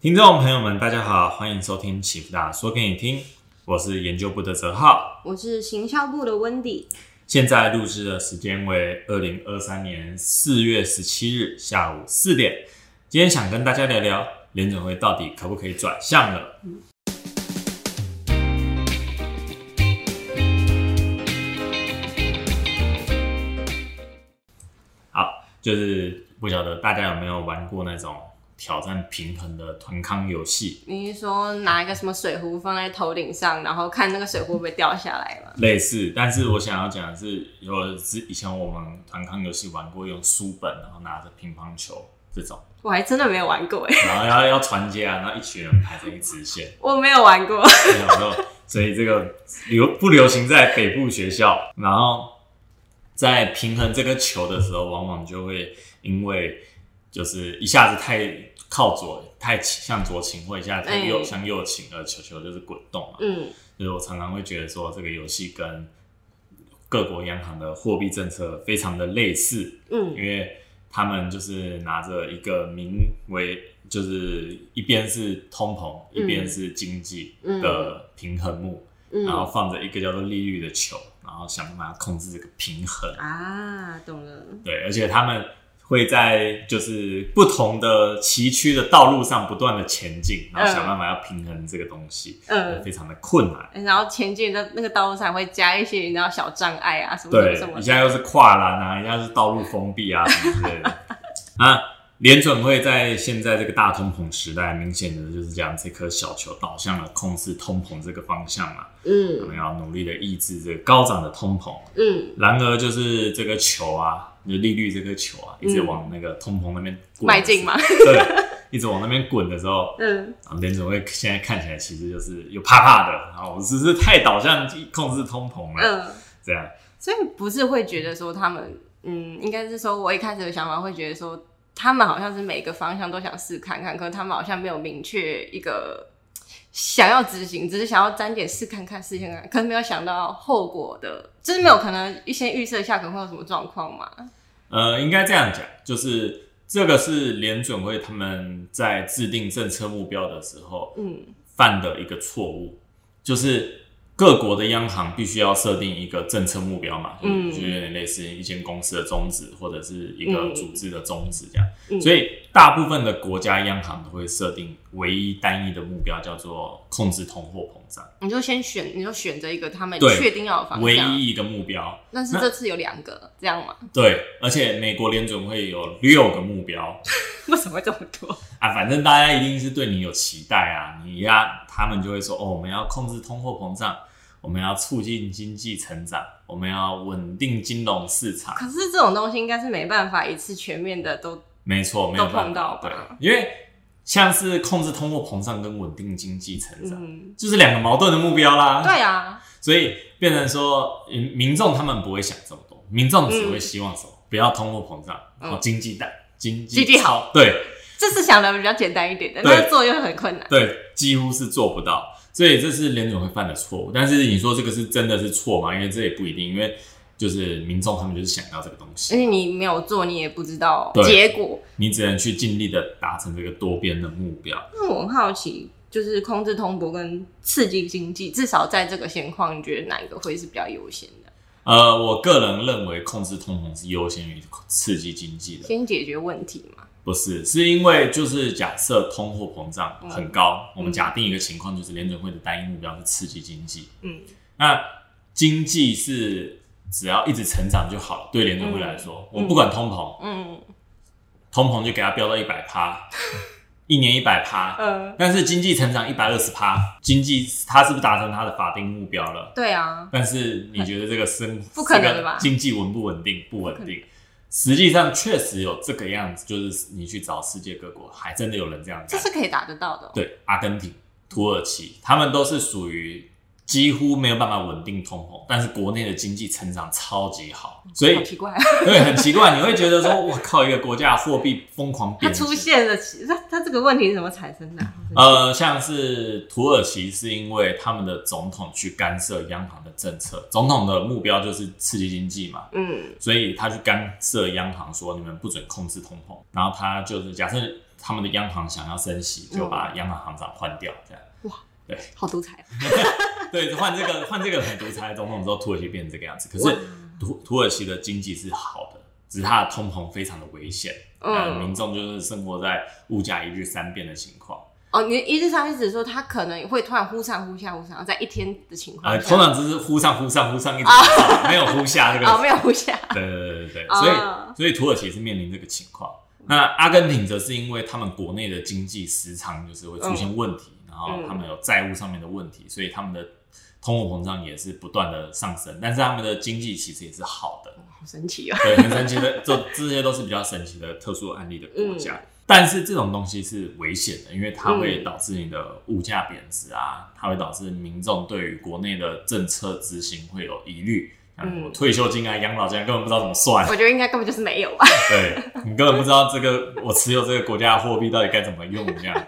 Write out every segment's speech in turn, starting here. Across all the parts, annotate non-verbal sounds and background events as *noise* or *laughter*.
听众朋友们，大家好，欢迎收听启福大说给你听，我是研究部的泽浩，我是行销部的温迪。现在录制的时间为二零二三年四月十七日下午四点。今天想跟大家聊聊联准会到底可不可以转向了。好，就是不晓得大家有没有玩过那种挑战平衡的团康游戏，你是说拿一个什么水壶放在头顶上，然后看那个水壶会不会掉下来吗？类似。但是我想要讲的是，有之以前我们团康游戏玩过用书本，然后拿着乒乓球这种，我还真的没有玩过哎，然后要要传接啊，然后一群人排成一直线。*laughs* 我没有玩过。没有，所以这个流不流行在北部学校，然后在平衡这个球的时候，往往就会因为就是一下子太靠左，太向左倾，或一下子太右哎向右倾，而球球就是滚动嘛。嗯就是我常常会觉得说，这个游戏跟各国央行的货币政策非常的类似，嗯因为他们就是拿着一个名为就是一边是通膨，一边是经济的平衡木，然后嗯放着一个叫做利率的球，然后想办法控制这个平衡。啊，懂了。对，而且他们会在就是不同的崎岖的道路上不断的前进，然后想办法要平衡这个东西，嗯非常的困难。然后前进的那个道路上会加一些你知道小障碍啊，什么什么对什么，一下又是跨栏啊，一下是道路封闭啊，什么之类的。*laughs* 啊，联准会在现在这个大通膨时代，明显的就是将这颗小球导向了控制通膨这个方向嘛。我嗯们要努力的抑制这个高涨的通膨。嗯，然而，就是这个球啊，就利率这个球啊，一直往那个通膨那边滚迈进嘛。*laughs* 对，一直往那边滚的时候，嗯啊，联准会现在看起来其实就是又怕怕的，然后只是太导向控制通膨了，嗯，这样。所以不是会觉得说他们，嗯，应该是说我一开始的想法会觉得说他们好像是每个方向都想试看看，可是他们好像没有明确一个想要执行，只是想要沾点试看看，试看看，可是没有想到后果的，就是没有可能一先预设一下可能会有什么状况嘛。呃，应该这样讲，就是这个是联准会他们在制定政策目标的时候嗯。犯的一个错误，就是各国的央行必须要设定一个政策目标嘛，嗯。就有点类似一间公司的宗旨或者是一个嗯。组织的宗旨这样，嗯。所以大部分的国家央行都会设定唯一单一的目标，叫做控制通货膨胀，你就先选，你就选择一个他们确定要唯向。一一个目标。但是这次有两个，这样吗？对，而且美国联准会有六个目标。*laughs* 为什么会这么多？啊，反正大家一定是对你有期待啊，你呀，他们就会说，哦，我们要控制通货膨胀，我们要促进经济成长，我们要稳定金融市场。可是这种东西应该是没办法一次全面的都没错，没有碰办法到对，因为像是控制通货膨胀跟稳定经济成长，嗯，就是两个矛盾的目标啦。对啊，所以变成说，民民众他们不会想这么多，民众只会希望什么？不要通货膨胀，然后经济大，经济嗯经济好，对，这是想的比较简单一点的，对但是做又很困难。对，几乎是做不到，所以这是联总会犯的错误。但是你说这个是真的是错吗？因为这也不一定，因为就是民众他们就是想要这个东西而，且你没有做，你也不知道结果。你只能去尽力的达成这个多边的目标。那我很好奇，就是控制通膨跟刺激经济，至少在这个现况，你觉得哪一个会是比较优先的？呃，我个人认为控制通膨是优先于刺激经济的，先解决问题嘛？不是，是因为就是假设通货膨胀很高，嗯我们假定一个情况就是联准会的单一目标是刺激经济，嗯那经济是只要一直成长就好了，对联准会来说，我不管通膨，嗯通膨就给它飙到一百趴，*laughs* 一年一百趴，呃，但是经济成长一百二十趴，经济它是不是达成它的法定目标了？对啊，但是你觉得这个生 *laughs* 不可能的吧这个经济稳不稳定？不稳定。实际上确实有这个样子，就是你去找世界各国，还真的有人这样干。这是可以达得到的哦、对，阿根廷、土耳其，他们都是属于几乎没有办法稳定通膨，但是国内的经济成长超级好，所以好奇怪，*laughs* 对很奇怪，你会觉得说，我靠，一个国家的货币疯 *laughs* 狂它贬值。出现了，它它这个问题是怎么产生的啊？呃，像是土耳其是因为他们的总统去干涉央行的政策，总统的目标就是刺激经济嘛，嗯所以他去干涉央行说你们不准控制通膨，然后他就是假设他们的央行想要升息，就把央行行长换掉，这样。哇，对好独裁。*laughs* *laughs* 对，换这个换这个很独裁的总统之后，土耳其变成这个样子。可是土土耳其的经济是好的，只是它的通膨非常的危险，民众就是生活在物价一日三变的情况。哦，你一日上一直说他可能会突然忽上忽下忽上，在一天的情况呃，通常只是忽上忽上忽上一直没有忽下这个。*laughs* 哦没有忽下，对对对对对，哦所以所以土耳其是面临这个情况。那阿根廷则是因为他们国内的经济时常就是会出现问题，然后他们有债务上面的问题，所以他们的通货膨胀也是不断的上升，但是他们的经济其实也是好的。好神奇哦。对，很神奇的，这这些都是比较神奇的特殊案例的国家。但是这种东西是危险的，因为它会导致你的物价贬值啊，它会导致民众对于国内的政策执行会有疑虑。像什么退休金啊、养老金啊根本不知道怎么算，我觉得应该根本就是没有吧。对你根本不知道这个我持有这个国家的货币到底该怎么用这样。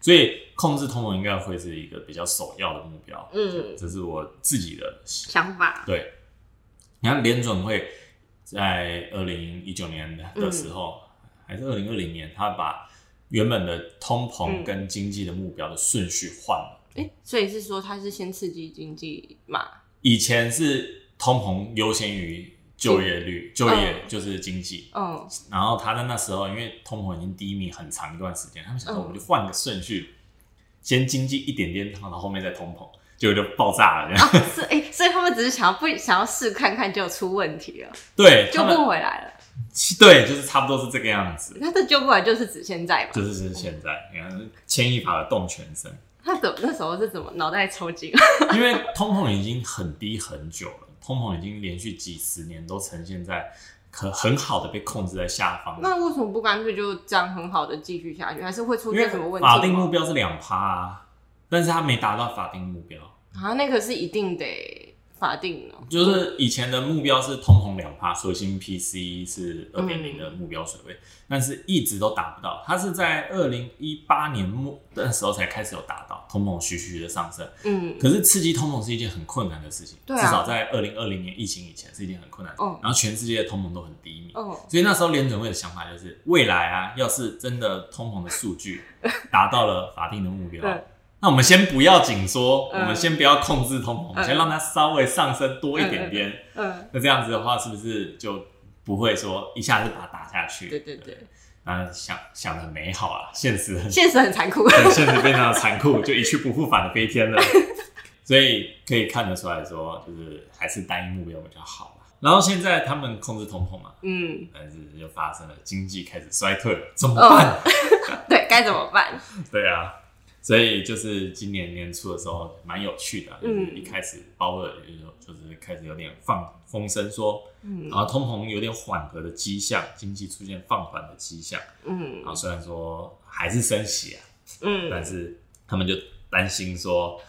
所以控制通膨应该会是一个比较首要的目标。嗯，这是我自己的想法。对，你看联准会在二零一九年的时候，还是二零二零年，他把原本的通膨跟经济的目标的顺序换了。哎、所以是说他是先刺激经济嘛？以前是通膨优先于就业率，就业就是经济。嗯然后他在那时候，因为通膨已经低迷很长一段时间，他们想说嗯我们就换个顺序，先经济一点点，然后后面再通膨，结果就爆炸了。这样、是哎、所以他们只是想要不想要试看看，就出问题了，救对他们不回来了。对，就是差不多是这个样子。那这救不回来就是指现在吧？就是指现在，你看牵一发而动全身，他怎么那时候是怎么脑袋抽筋？*laughs* 因为通膨已经很低很久了，通膨已经连续几十年都呈现在可很好的被控制在下方。那为什么不干脆就这样很好的继续下去？还是会出现什么问题？法定目标是两趴啊，但是他没达到法定目标，啊，那个是一定得法定的。就是以前的目标是通膨两趴，核心 PCE 是二点零的目标水位，但是一直都达不到。它是在二零一八年末的时候才开始有达到，通膨徐徐的上升。嗯可是刺激通膨是一件很困难的事情，至少在二零二零年疫情以前是一件很困难的。嗯然后全世界的通膨都很低迷，哦所以那时候联准会的想法就是，未来啊，要是真的通膨的数据达到了法定的目标 *laughs* 对，那我们先不要紧缩，嗯我们先不要控制通膨，我们嗯先让它稍微上升多一点点。嗯，那这样子的话，是不是就不会说一下子把它打下去？对对对，那想想的很美好啊，现实很现实很残酷。对，现实非常的残酷，*laughs* 就一去不复返的飞天了。*laughs* 所以可以看得出来说，就是还是单一目标比较好嘛然后现在他们控制通膨嘛，嗯，但是又发生了经济开始衰退了，怎么办？*laughs* 对，该怎么办？对啊，所以就是今年年初的时候蛮有趣的啊，就是嗯。一开始包尔就就是开始有点放风声说，嗯。然后通膨有点缓和的迹象，经济出现放缓的迹象，嗯。然后虽然说还是升息啊，嗯。但嗯是他们就担心说，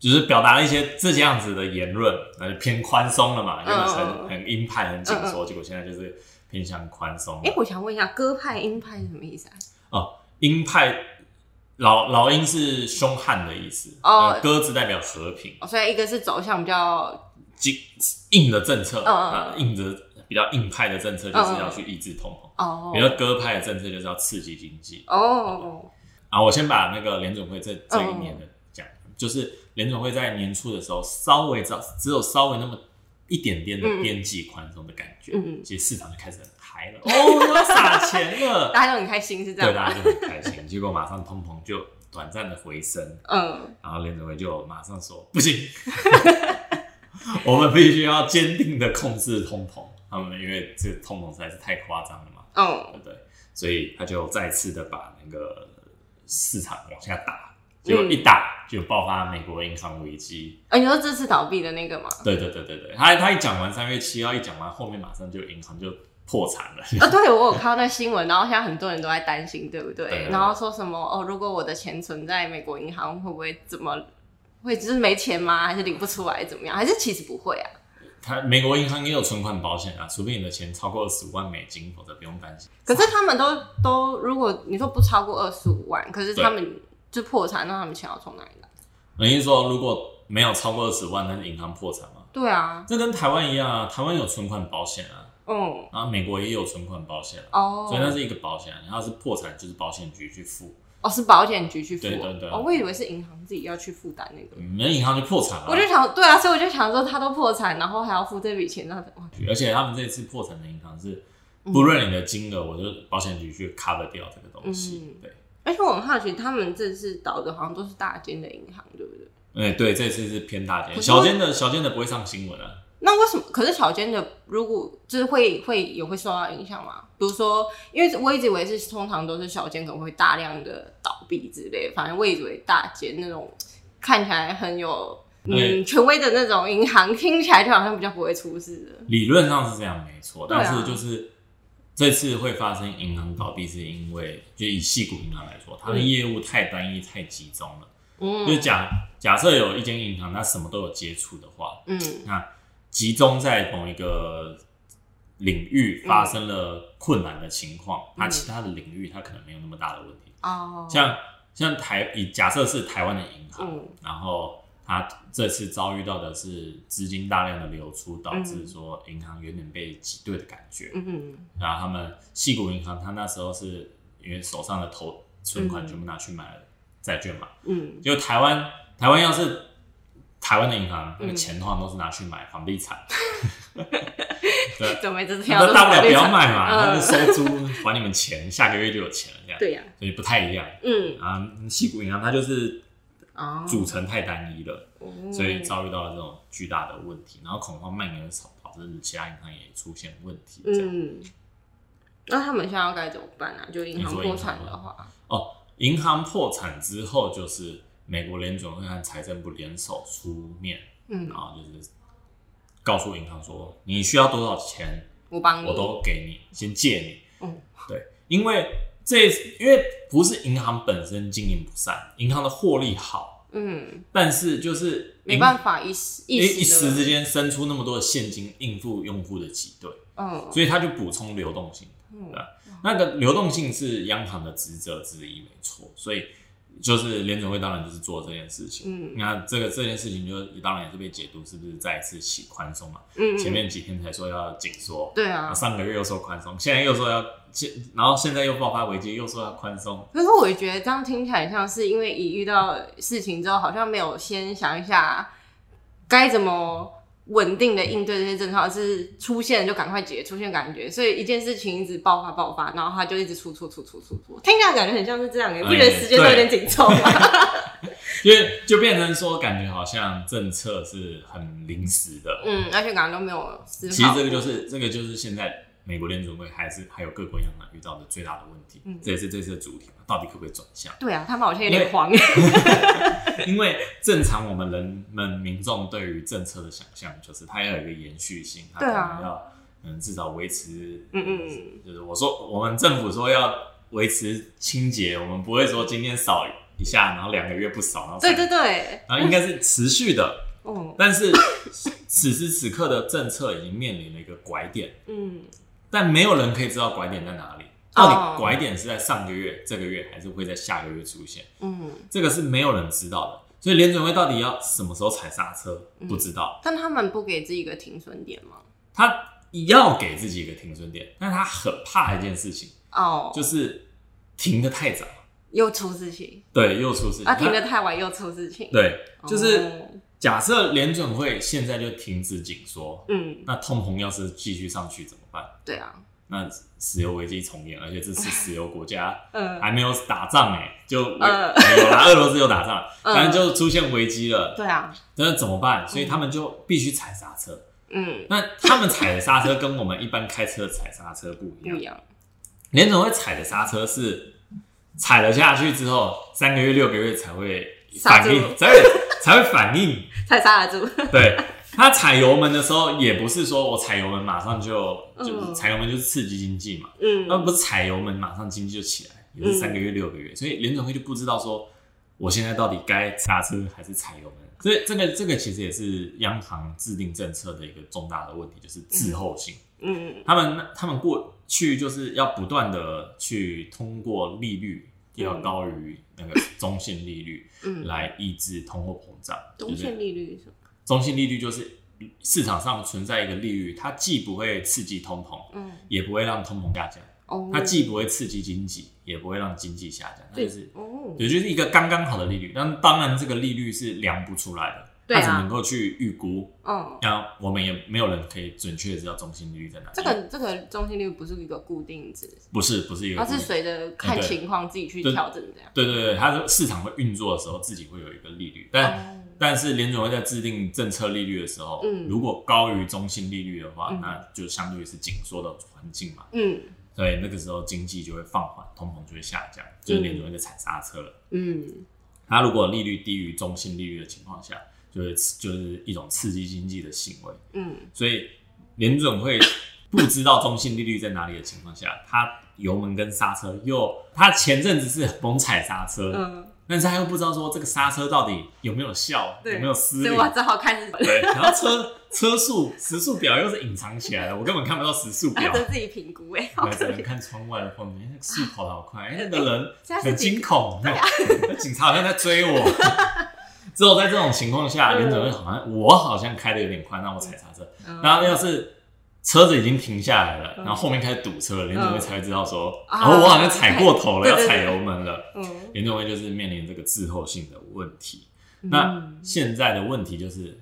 就是表达了一些这样子的言论，那就偏宽松了嘛，原本很很鹰派、很紧缩，结果现在就是偏向宽松哎、了。我想问一下，鸽派、鹰派是什么意思啊？哦，鹰派老老鹰是凶悍的意思，哦。呃鸽子代表和平，哦，所以一个是走向比较硬硬的政策，嗯嗯啊，硬的比较硬派的政策就是要去抑制通膨，哦。比较鸽派的政策就是要刺激经济。哦。啊，我先把那个联总会这这一年嗯的讲，就是联总会在年初的时候稍微只只有稍微那么一点点的边际宽松的感觉，嗯嗯。其实市场就开始很哦，要撒钱了，*laughs* 大家都很开心，是这对，样吗？大家就很开心，结果马上通膨就短暂的回升，嗯。然后联准会就马上说不行，*laughs* 我们必须要坚定的控制通膨，他们因为这个通膨实在是太夸张了嘛，嗯。对不对？所以他就再次的把那个市场往下打，结果一打就爆发美国银行危机。啊，你说这次倒闭的那个吗？对对对对对，他他一讲完三月七号一讲完，后面马上就银行就破产了。*laughs* 啊，对，我有看到那新闻，然后现在很多人都在担心，对不对？对然后说什么哦，如果我的钱存在美国银行，会不会怎么？会就是没钱吗？还是领不出来？怎么样？还是其实不会啊？他美国银行也有存款保险啊，除非你的钱超过二十五万美金，否则不用担心。可是他们都都，如果你说不超过二十五万，可是他们就破产，那他们钱要从哪里来？等于说，如果没有超过二十万，那是银行破产吗？对啊，这跟台湾一样啊，台湾有存款保险啊，嗯，然后美国也有存款保险，哦，所以那是一个保险，然后是破产就是保险局去付，哦是保险局去付，对对对哦，我以为是银行自己要去负担那个。你们银行就破产了。我就想，对啊，所以我就想说，他都破产，然后还要付这笔钱，那哇而且他们这次破产的银行是，嗯不论你的金额，我就保险局去 cover 掉这个东西。嗯对，而且我很好奇，他们这次倒的好像都是大间的银行，对不对？哎、对，这次是偏大间，小间的小间的不会上新闻啊。那为什么？可是小间的如果就是会会也会受到影响吗？比如说，因为我一直以为是通常都是小间可能会大量的倒闭之类，反正我以为大间那种看起来很有嗯权威的那种银行，听起来就好像比较不会出事的。理论上是这样没错，但是就是这次会发生银行倒闭，是因为就以细股银行来说，它的嗯业务太单一、太集中了。嗯就假假设有一间银行，它什么都有接触的话，嗯那集中在某一个领域发生了困难的情况，那、其他的领域它可能没有那么大的问题。哦，像像台以假设是台湾的银行，嗯。然后它这次遭遇到的是资金大量的流出，导致嗯。说银行有点被挤兑的感觉。嗯然后他们细谷银行，它那时候是因为手上的投存款嗯。全部拿去买了债券嘛，嗯。就台湾台湾要是台湾的银行，那个嗯钱通常都是拿去买房地产，*laughs* 对，怎么这次要那大不了不要卖嘛，嗯。他就收租还你们钱，下个月就有钱了这样，对呀、所以不太一样。嗯。啊。西谷银行它就是哦，组成太单一了，哦。所以遭遇到了这种巨大的问题，然后恐慌蔓延导导致其他银行也出现问题，这样。嗯，那他们现在要该怎么办啊？就银行破产的话，哦，银行破产之后，就是美国联准会和财政部联手出面，嗯然，后就是告诉银行说，你需要多少钱，我帮你，我都给你，先借你。嗯，对，因为这因为不是银行本身经营不善，银行的获利好，嗯，但是就是没办法一时一时一时之间生出那么多的现金应付用户的挤兑，嗯所以他就补充流动性。嗯对吧？那个流动性是央行的职责之一，没错。所以就是联准会当然就是做这件事情。嗯那这个这件事情就当然也是被解读是不是再一次起宽松嘛？嗯，前面几天才说要紧缩，对啊，上个月又说宽松，现在又说要现，然后现在又爆发危机，又说要宽松。可是我觉得这样听起来像是因为一遇到事情之后，好像没有先想一下该怎么稳定的应对这些症状，是出现就赶快解决，出现感觉，所以一件事情一直爆发爆发，然后他就一直出出出出出出，听起来感觉很像是这样，你不觉得时间都有点紧凑吗？*laughs* 因为就变成说，感觉好像政策是很临时的。嗯，而且感觉都没有。其实这个就是这个就是现在美国联准会还是还有各国央行遇到的最大的问题。嗯这也是这次的主题嘛，到底可不可以转向？对啊，他们好像有点慌。*laughs* 因为正常我们人们民众对于政策的想象就是它要有一个延续性，它可能要嗯至少维持，嗯嗯嗯就是我说我们政府说要维持清洁，我们不会说今天扫一下，然后两个月不扫，然后对对对，然后应该是持续的。嗯但是此时此刻的政策已经面临了一个拐点，嗯但没有人可以知道拐点在哪里。哦到底拐点是在上个月、这个月，还是会在下个月出现？嗯，这个是没有人知道的。所以联准会到底要什么时候踩刹车，嗯不知道。但他们不给自己一个停损点吗？他要给自己一个停损点，但他很怕一件事情，哦，就是停的太早，又出事情，对，又出事情。啊，停他的太晚又出事情。对，就是哦假设联准会现在就停止紧缩，嗯，那通膨要是继续上去怎么办？对啊，那石油危机重演，而且这次石油国家嗯 *laughs* 还没有打仗哎、就危、呃有啦，俄罗斯有打仗，*laughs* 反正就出现危机了，对啊，那怎么办？所以他们就必须踩刹车。嗯，那他们踩的刹车跟我们一般开车踩刹车不一样，*laughs* 不一样。联总会踩的刹车是踩了下去之后，三个月、六个月才会反应，才会才会反应。*laughs* 才刹得住。*laughs* 对他踩油门的时候，也不是说我踩油门马上就就嗯踩油门就是刺激经济嘛，嗯那不是踩油门马上经济就起来，也是三个月、六个月，所以联总会就不知道说我现在到底该刹车还是踩油门。所以这个这个其实也是央行制定政策的一个重大的问题，就是滞后性。嗯他们他们过去就是要不断的去通过利率要高于那个中性利率嗯，来抑制通货膨胀。中就是线利率是什么？中性利率就是市场上存在一个利率，它既不会刺激通膨，嗯，也不会让通膨下降，哦，它既不会刺激经济，也不会让经济下降，它就是哦，也就是一个刚刚好的利率。但当然，这个利率是量不出来的，它只能够去预估。嗯，那我们也没有人可以准确的知道中心利率在哪里。这个这个中心利率不是一个固定值，不是不是一个它是随着看情况自己去对调整这样。对对对，它的市场会运作的时候，自己会有一个利率，但、哦。但是联总会在制定政策利率的时候，嗯。如果高于中性利率的话，嗯。那就相对于是紧缩的环境嘛，嗯所以那个时候经济就会放缓，通膨就会下降，就是联准会在踩刹车了。嗯它如果利率低于中性利率的情况下，就是就是一种刺激经济的行为。嗯所以联准会不知道中性利率在哪里的情况下，它油门跟刹车又，它前阵子是猛踩刹车，嗯，但是他又不知道说这个刹车到底有没有效，有没有失灵所以。我只好开始对，然后车车速时速表又是隐藏起来的，我根本看不到时速表他，得自己评估哎，只能。看窗外的风景，哎那个树跑得好快，哎，*laughs* 那个人很惊恐，那那警察好像在追我。*laughs* 只有在这种情况下，嗯联准会好像我好像开的有点快，那我踩刹车。嗯然后要是车子已经停下来了，嗯。然后后面开始堵车了，联总会才会知道说，啊哦，我好像踩过头了，要踩油门了。嗯，联准会就是面临这个滞后性的问题。那现在的问题就是，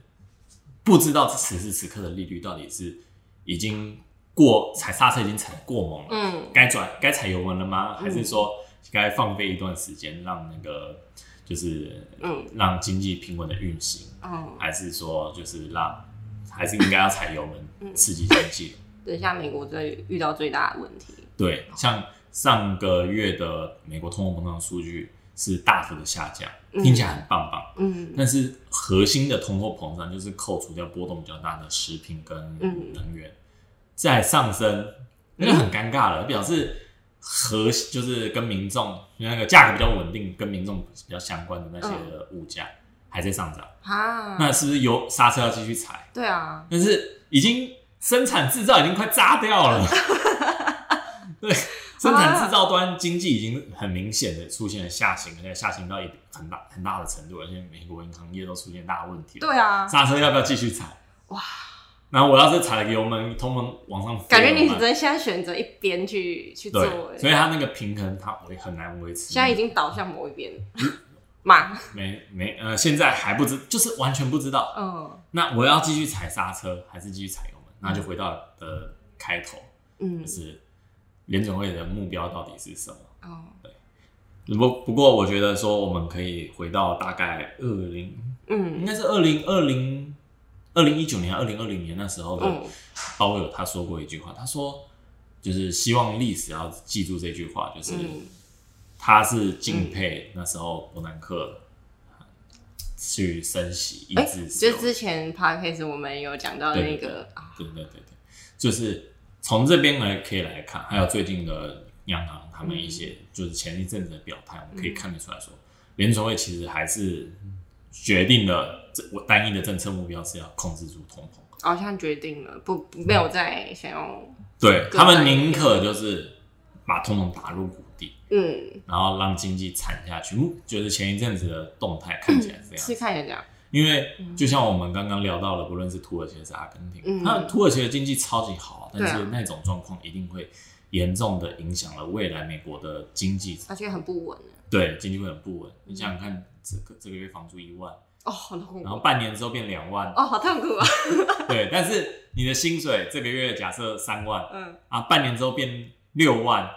不知道此时此刻的利率到底是已经过踩刹车已经踩过猛了，嗯。该转该踩油门了吗？还是说该放飞一段时间，让那个就是嗯。让经济平稳的运行？嗯，还是说就是让还是应该要踩油门刺激经济？等一下美国最遇到最大的问题，对，像上个月的美国通货膨胀数据是大幅的下降，嗯。听起来很棒棒。嗯。但是核心的通货膨胀就是扣除掉波动比较大的食品跟嗯。能源，在上升，那就很尴尬了，表示核就是跟民众那个价格比较稳定，跟民众比较相关的那些的物价还在上涨，啊，那是不是油刹车要继续踩？对啊，但是已经生产制造已经快炸掉了，*laughs* 对，生产制造端经济已经很明显的出现了下行，而且下行到一很大很大的程度，而且美国银行业都出现大问题了。对啊，刹车要不要继续踩？哇！然后我要是踩了个油门，通膨往上飞，感觉你只能现在选择一边去去做，对，所以它那个平衡它维很难维持。现在已经倒向某一边嘛，没没呃，现在还不知，就是完全不知道。嗯。那我要继续踩刹车，还是继续踩油门？那就回到的开头，嗯。就是联总会的目标到底是什么？哦。对。不不过，我觉得说我们可以回到大概二零，应嗯该是二零二零二零一九年、二零二零年那时候的嗯。鲍威尔他说过一句话，他说就是希望历史要记住这句话，就是嗯他是敬佩那时候伯南克去升息抑哎，制石油就之前 podcast 我们有讲到那个啊，对对对对，就是从这边来可以来看，还有最近的央行他们一些就是前一阵子的表态，我们可以看得出来说，联储会其实还是决定了这我单一的政策目标是要控制住通膨，好像决定了不不没有再想要对他们宁可就是把通膨打入嗯然后让经济惨下去，目就是前一阵子的动态看起来是这样是看起来这样，因为就像我们刚刚聊到了，不论是土耳其还是阿根廷，嗯。那土耳其的经济超级好，但是那种状况一定会严重的影响了未来美国的经济，而且很不稳。对经济会很不稳。你想想看，这个这个月房租一万，哦，好痛苦。然后半年之后变两万，哦，好痛苦啊，*laughs* 对，但是你的薪水这个月假设三万嗯。啊，半年之后变六万，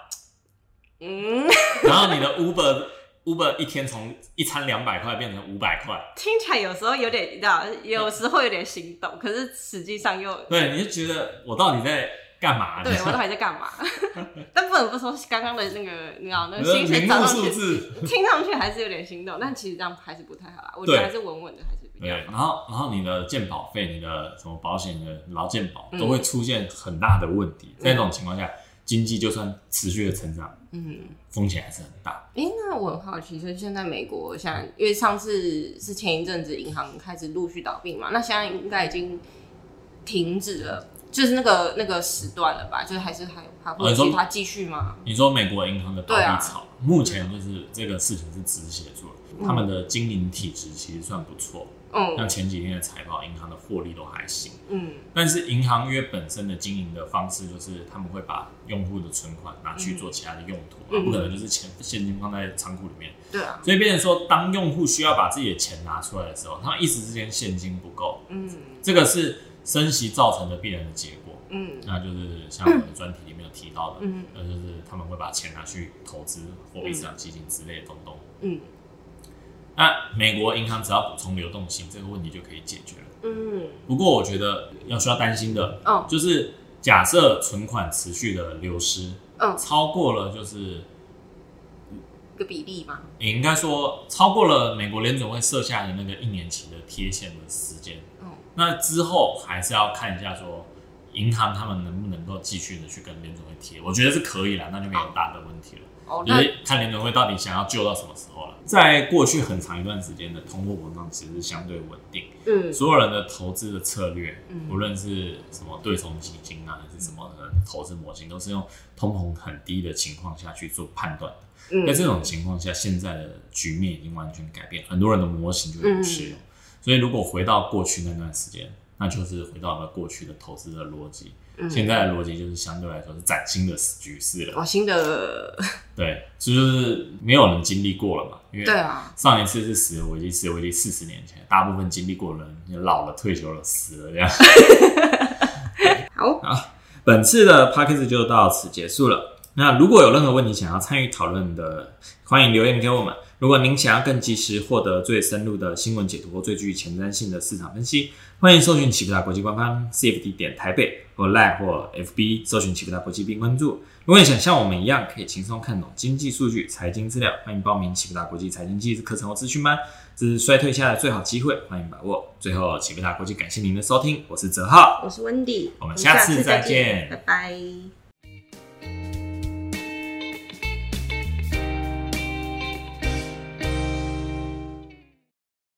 嗯，*laughs* 然后你的 Uber Uber 一天从一餐两百块变成五百块，听起来有时候有点，你知道，有时候有点心动，可是实际上又对，你就觉得我到底在干嘛？对我到底在干嘛？*laughs* 但不得不说，刚刚的那个，你知道，那个薪水名目数涨上去，字。听上去还是有点心动，但其实这样还是不太好啦。我觉得还是稳稳的，还是比对，较然后然后你的健保费、你的什么保险的劳健保嗯都会出现很大的问题，在这种情况下，经济就算持续的成长，嗯。风险还是很大。哎，那我很好奇，就是现在美国现在，因为上次是前一阵子银行开始陆续倒闭嘛，那现在应该已经停止了就是那个那个时段了吧？就是还是还还会哦你说其他继续吗？你说美国银行的倒闭潮，目前就是这个事情是止血住了，他们的经营体质其实算不错，像嗯前几天的财报，银行的获利都还行。嗯但是银行业本身的经营的方式，就是他们会把用户的存款拿去做其他的用途，不可能就是钱现金放在仓库里面。对啊，所以变成说，当用户需要把自己的钱拿出来的时候，他们一时之间现金不够，嗯这个是升息造成的必然的结果。嗯那就是像我们的专题里面有提到的，嗯那就是他们会把钱拿去投资货币市场基金之类的东东。嗯那美国银行只要补充流动性，这个问题就可以解决了。嗯。不过我觉得要需要担心的，哦。就是假设存款持续的流失，嗯，超过了就是一个比例嘛，你应该说超过了美国联总会设下的那个一年期的贴现的时间，嗯那之后还是要看一下说银行他们能不能够继续的去跟联总会贴，我觉得是可以啦，那就没有大的问题了。哦，那就是看联总会到底想要救到什么时候了。在过去很长一段时间的通货膨胀其实是相对稳定，嗯所有人的投资的策略，嗯无论是什么对冲基金啊，还是什么的投资模型，都是用通膨很低的情况下去做判断的。在嗯这种情况下，现在的局面已经完全改变，很多人的模型就会不适嗯用。所以，如果回到过去那段时间，那就是回到了过去的投资的逻辑。嗯现在的逻辑就是相对来说是崭新的局势了。哦新的对，这就是没有人经历过了嘛。因为对啊，上一次是石油危机，石油危机四十年前，大部分经历过的人也老了、退休了、死了这样。*laughs* 好，本次的 p a c k a g e 就到此结束了。那如果有任何问题想要参与讨论的，欢迎留言给我们。如果您想要更及时获得最深入的新闻解读或最具前瞻性的市场分析，欢迎搜寻启福达国际官方 CFD 点台北或 Line 或 FB 搜寻启福达国际并关注。如果你想像我们一样可以轻松看懂经济数据、财经资料，欢迎报名启福达国际财经技术课程或资讯班，这是衰退下的最好机会，欢迎把握。最后，启福达国际感谢您的收听，我是泽浩，我是温迪，我们下次再见见拜拜。